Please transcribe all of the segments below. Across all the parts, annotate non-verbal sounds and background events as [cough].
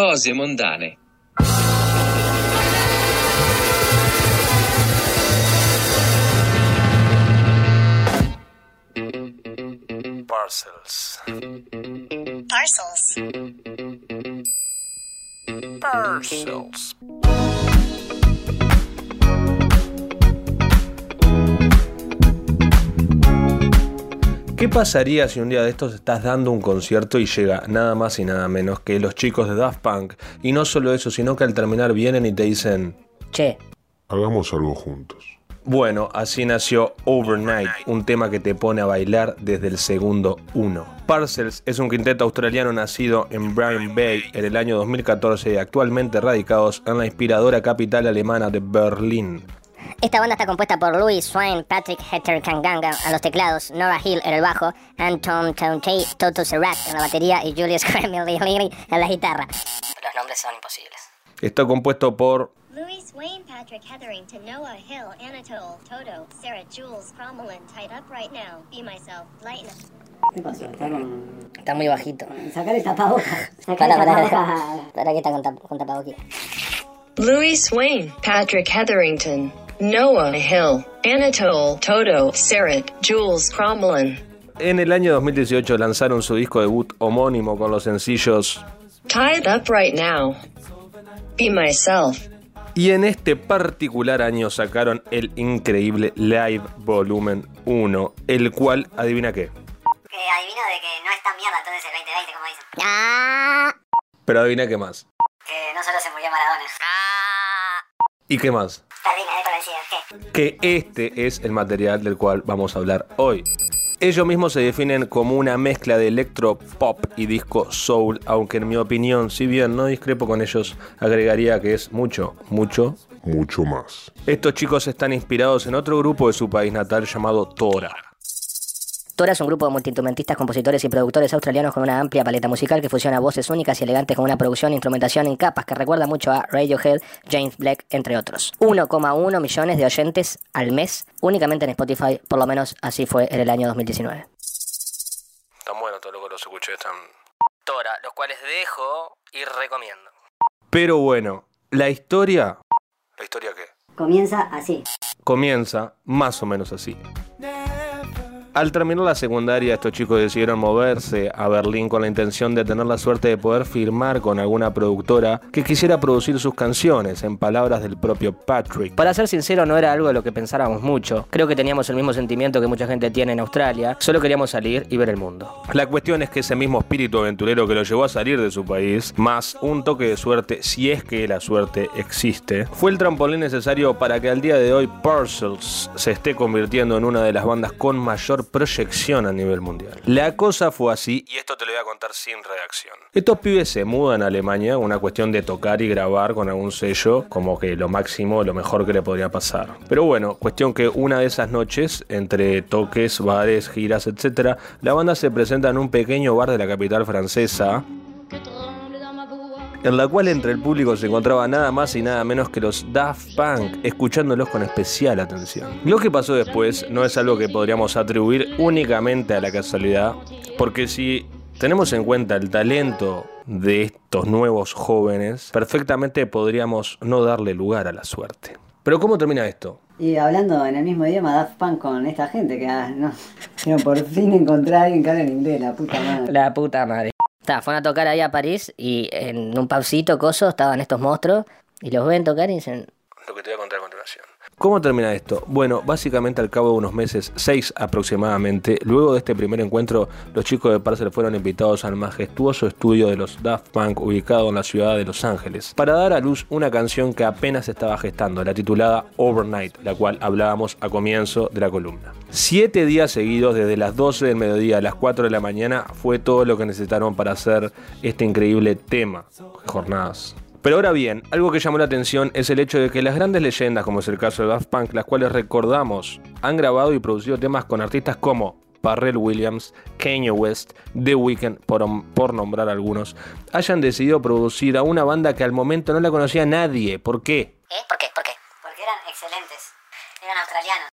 Cose mondane. Parcels. Parcels. Parcels. ¿Qué pasaría si un día de estos estás dando un concierto y llega nada más y nada menos que los chicos de Daft Punk? Y no solo eso, sino que al terminar vienen y te dicen, Che, Hagamos algo juntos. bueno, así nació Overnight, un tema que te pone a bailar desde el segundo uno. Parcels es un quinteto australiano nacido en Bryan Bay en el año 2014 y actualmente radicados en la inspiradora capital alemana de Berlín. Esta banda está compuesta por Louis Swain, Patrick Hetter Kanganga a los teclados, Nora Hill en el bajo, Anton Tonte, Toto Serrat en la batería y Julius [laughs] Kremlin en la guitarra. Los nombres son imposibles. Está compuesto por Louis Wayne, Patrick Hetherington, Noah Hill, Anatole, Toto, Sarah, Jules, Cromwell, tied up right now. Be myself, lighten up. ¿Qué pasó? Está con. Está muy bajito. Sacar el tapabocas. Sacar Para, el para, tapabocas. para que está con, tap- con tapabocas. Louis Wayne, Patrick Hetherington, Noah Hill, Anatole, Toto, Sarah, Jules Cromlin. En el año 2018 lanzaron su disco debut homónimo con los sencillos Tied up right now. Be myself. y en este particular año sacaron el increíble Live Volumen 1, el cual, adivina qué, Que adivino de que no es tan mierda entonces el 2020, como dicen. ¡Ah! pero adivina qué más. Que no solo se murió Maradona. ¿Y qué más? Que este es el material del cual vamos a hablar hoy. Ellos mismos se definen como una mezcla de electro, pop y disco soul, aunque en mi opinión, si bien no discrepo con ellos, agregaría que es mucho, mucho. Mucho más. Estos chicos están inspirados en otro grupo de su país natal llamado Tora. Tora es un grupo de multiinstrumentistas, compositores y productores australianos con una amplia paleta musical que fusiona voces únicas y elegantes con una producción e instrumentación en capas que recuerda mucho a Radiohead, James Black, entre otros. 1,1 millones de oyentes al mes únicamente en Spotify, por lo menos así fue en el año 2019. Tan bueno todo lo que los escuché, están... Tora, los cuales dejo y recomiendo. Pero bueno, la historia... ¿La historia qué? Comienza así. Comienza más o menos así. Al terminar la secundaria, estos chicos decidieron moverse a Berlín con la intención de tener la suerte de poder firmar con alguna productora que quisiera producir sus canciones, en palabras del propio Patrick. Para ser sincero, no era algo de lo que pensáramos mucho. Creo que teníamos el mismo sentimiento que mucha gente tiene en Australia. Solo queríamos salir y ver el mundo. La cuestión es que ese mismo espíritu aventurero que lo llevó a salir de su país, más un toque de suerte, si es que la suerte existe, fue el trampolín necesario para que al día de hoy Parcels se esté convirtiendo en una de las bandas con mayor proyección a nivel mundial. La cosa fue así, y esto te lo voy a contar sin redacción. Estos pibes se mudan a Alemania, una cuestión de tocar y grabar con algún sello, como que lo máximo, lo mejor que le podría pasar. Pero bueno, cuestión que una de esas noches, entre toques, bares, giras, etc., la banda se presenta en un pequeño bar de la capital francesa, en la cual entre el público se encontraba nada más y nada menos que los Daft Punk, escuchándolos con especial atención. Lo que pasó después no es algo que podríamos atribuir únicamente a la casualidad, porque si tenemos en cuenta el talento de estos nuevos jóvenes, perfectamente podríamos no darle lugar a la suerte. Pero ¿cómo termina esto? Y hablando en el mismo idioma Daft Punk con esta gente que ah, no, [laughs] por fin encontré a alguien que habla en inglés, la puta madre. La puta madre. Está, fueron a tocar ahí a París y en un pubcito, coso, estaban estos monstruos y los ven tocar y dicen, Lo que te voy a contar a continuación. ¿Cómo termina esto? Bueno, básicamente al cabo de unos meses, seis aproximadamente, luego de este primer encuentro, los chicos de Parcel fueron invitados al majestuoso estudio de los Daft Punk ubicado en la ciudad de Los Ángeles, para dar a luz una canción que apenas estaba gestando, la titulada Overnight, la cual hablábamos a comienzo de la columna. Siete días seguidos, desde las 12 del mediodía a las 4 de la mañana, fue todo lo que necesitaron para hacer este increíble tema. Jornadas. Pero ahora bien, algo que llamó la atención es el hecho de que las grandes leyendas, como es el caso de Daft Punk, las cuales recordamos, han grabado y producido temas con artistas como Pharrell Williams, Kanye West, The Weeknd, por, por nombrar algunos, hayan decidido producir a una banda que al momento no la conocía nadie. ¿Por qué? ¿eh? ¿Por qué? ¿Por qué? Porque eran excelentes, eran australianos.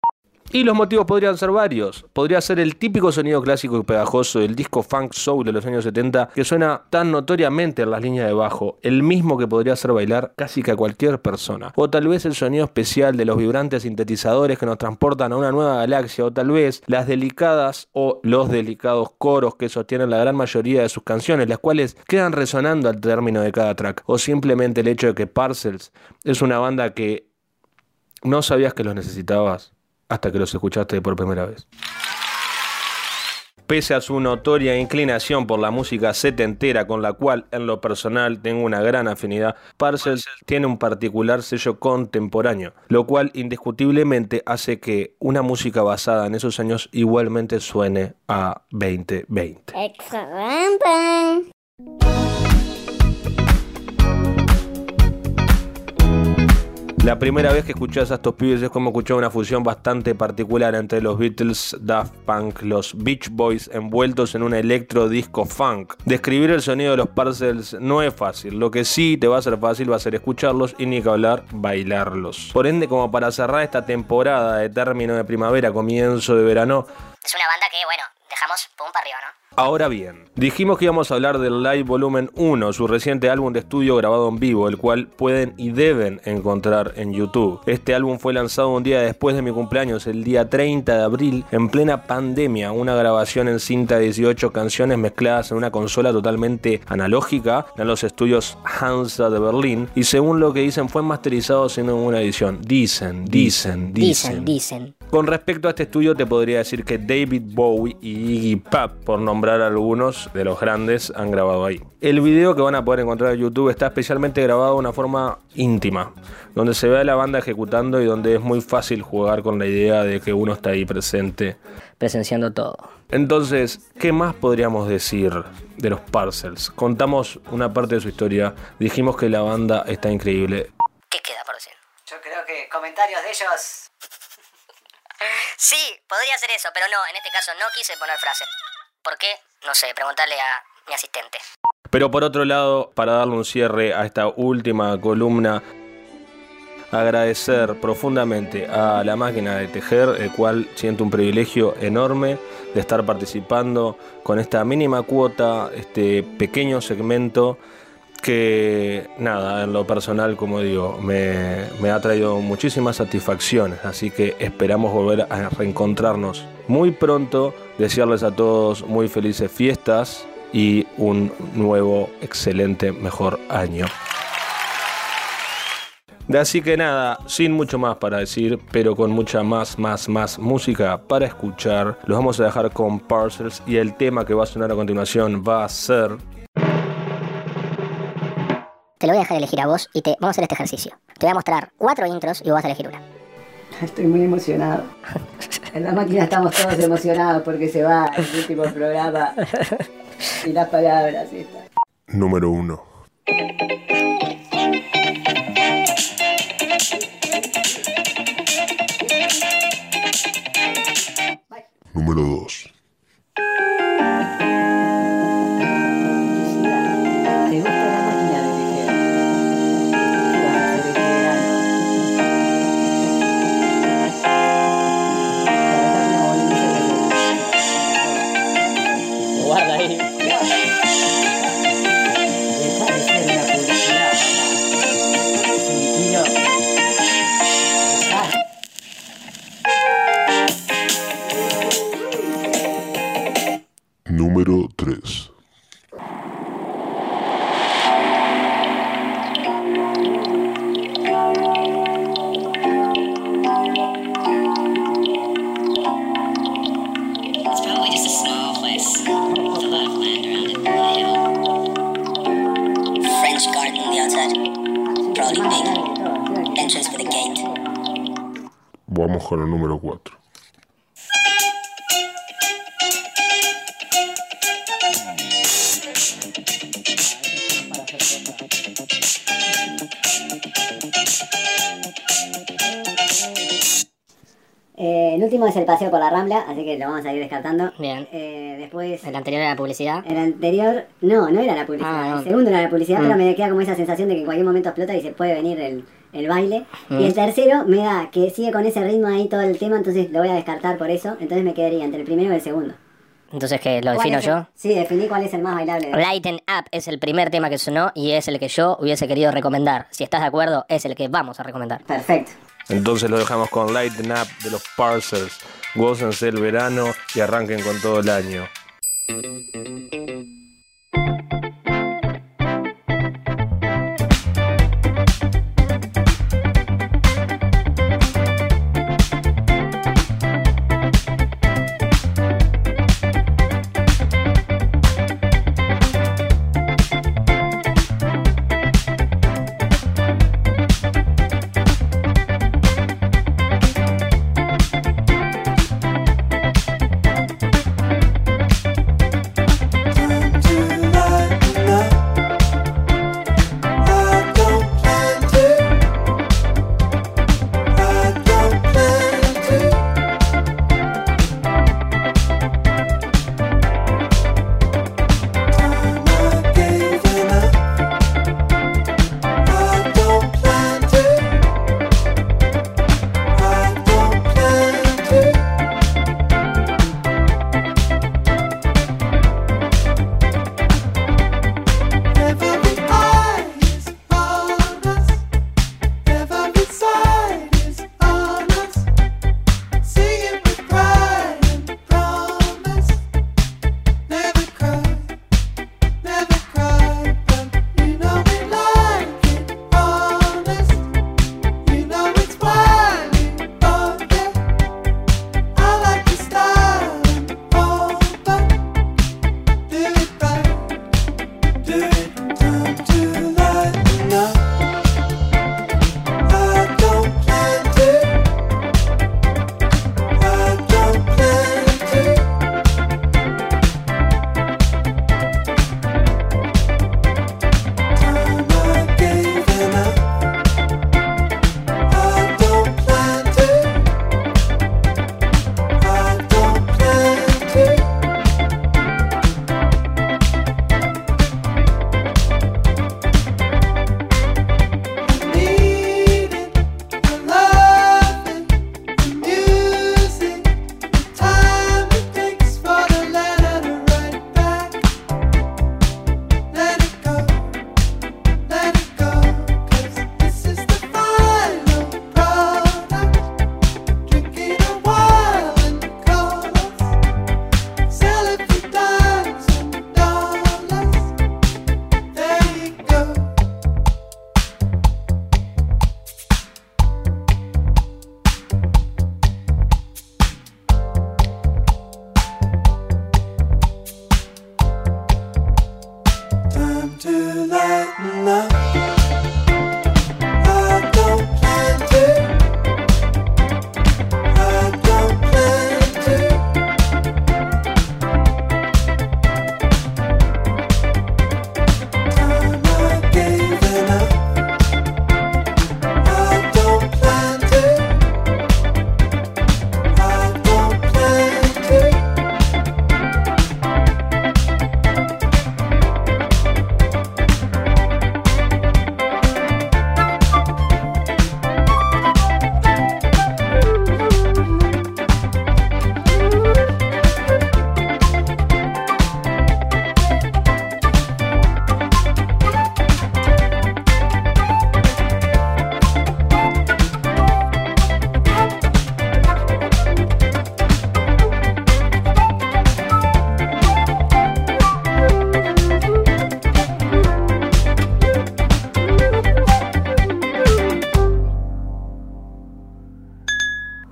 Y los motivos podrían ser varios. Podría ser el típico sonido clásico y pegajoso del disco funk soul de los años 70 que suena tan notoriamente en las líneas de bajo, el mismo que podría hacer bailar casi que a cualquier persona. O tal vez el sonido especial de los vibrantes sintetizadores que nos transportan a una nueva galaxia, o tal vez las delicadas o los delicados coros que sostienen la gran mayoría de sus canciones, las cuales quedan resonando al término de cada track, o simplemente el hecho de que Parcels es una banda que no sabías que los necesitabas hasta que los escuchaste por primera vez. Pese a su notoria inclinación por la música setentera con la cual en lo personal tengo una gran afinidad, Parcels tiene un particular sello contemporáneo, lo cual indiscutiblemente hace que una música basada en esos años igualmente suene a 2020. Excelente. La primera vez que escuchás a estos pibes es como escuchar una fusión bastante particular entre los Beatles, Daft Punk, los Beach Boys envueltos en un electro disco funk. Describir el sonido de los Parcels no es fácil, lo que sí te va a ser fácil va a ser escucharlos y ni que hablar bailarlos. Por ende, como para cerrar esta temporada de término de primavera, comienzo de verano, Es una banda que, bueno, dejamos pum para arriba, ¿no? Ahora bien, dijimos que íbamos a hablar del Live Volumen 1, su reciente álbum de estudio grabado en vivo, el cual pueden y deben encontrar en YouTube. Este álbum fue lanzado un día después de mi cumpleaños, el día 30 de abril, en plena pandemia, una grabación en cinta de 18 canciones mezcladas en una consola totalmente analógica en los estudios Hansa de Berlín, y según lo que dicen fue masterizado sin ninguna edición. Dicen, dicen, dicen. Dicen, dicen. Con respecto a este estudio te podría decir que David Bowie y Iggy Pop, por nombrar algunos de los grandes, han grabado ahí. El video que van a poder encontrar en YouTube está especialmente grabado de una forma íntima, donde se ve a la banda ejecutando y donde es muy fácil jugar con la idea de que uno está ahí presente. Presenciando todo. Entonces, ¿qué más podríamos decir de los Parcels? Contamos una parte de su historia, dijimos que la banda está increíble. ¿Qué queda por decir? Yo creo que comentarios de ellos. Sí, podría ser eso, pero no, en este caso no quise poner frase. ¿Por qué? No sé, preguntarle a mi asistente. Pero por otro lado, para darle un cierre a esta última columna, agradecer profundamente a la máquina de tejer, el cual siento un privilegio enorme de estar participando con esta mínima cuota, este pequeño segmento que nada, en lo personal, como digo, me, ha traído muchísimas satisfacciones, así que esperamos volver a reencontrarnos muy pronto, desearles a todos muy felices fiestas y un nuevo, excelente, mejor año. Así que nada, sin mucho más para decir, pero con mucha más, más, más música para escuchar, los vamos a dejar con Parcels y el tema que va a sonar a continuación va a ser Te lo voy a dejar elegir a vos y te vamos a hacer este ejercicio. Te voy a mostrar cuatro intros y vos vas a elegir una. [laughs] Estoy muy emocionado. En la máquina estamos todos emocionados porque se va el último programa. Y las palabras y está. Número 1. Número 2. A gate. Vamos con el número 4. Último es el paseo por la Rambla, así que lo vamos a ir descartando. Bien. Eh, después, El anterior era publicidad. el anterior, no, no era la publicidad. Ah, no. El segundo era la publicidad, Mm. pero me queda como esa sensación de que en cualquier momento explota y se puede venir el, el baile. Y el tercero me da que sigue con ese ritmo ahí todo el tema, entonces lo voy a descartar por eso. Entonces me quedaría entre el primero y el segundo. Entonces, ¿qué? ¿Lo ¿Cuál defino el- yo? Sí, definí cuál es el más bailable. de- Lighten Up es el primer tema que sonó y es el que yo hubiese querido recomendar. Si estás de acuerdo, es el que vamos a recomendar. Perfecto. Entonces lo dejamos con Lighten Up de los Parsers. Gócense el verano y arranquen con todo el año.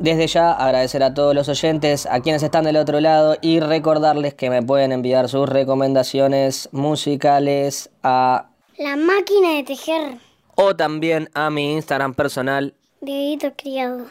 Desde ya agradecer a todos los oyentes, a quienes están del otro lado y recordarles que me pueden enviar sus recomendaciones musicales a La máquina de tejer. o también a mi Instagram personal Dedito criado.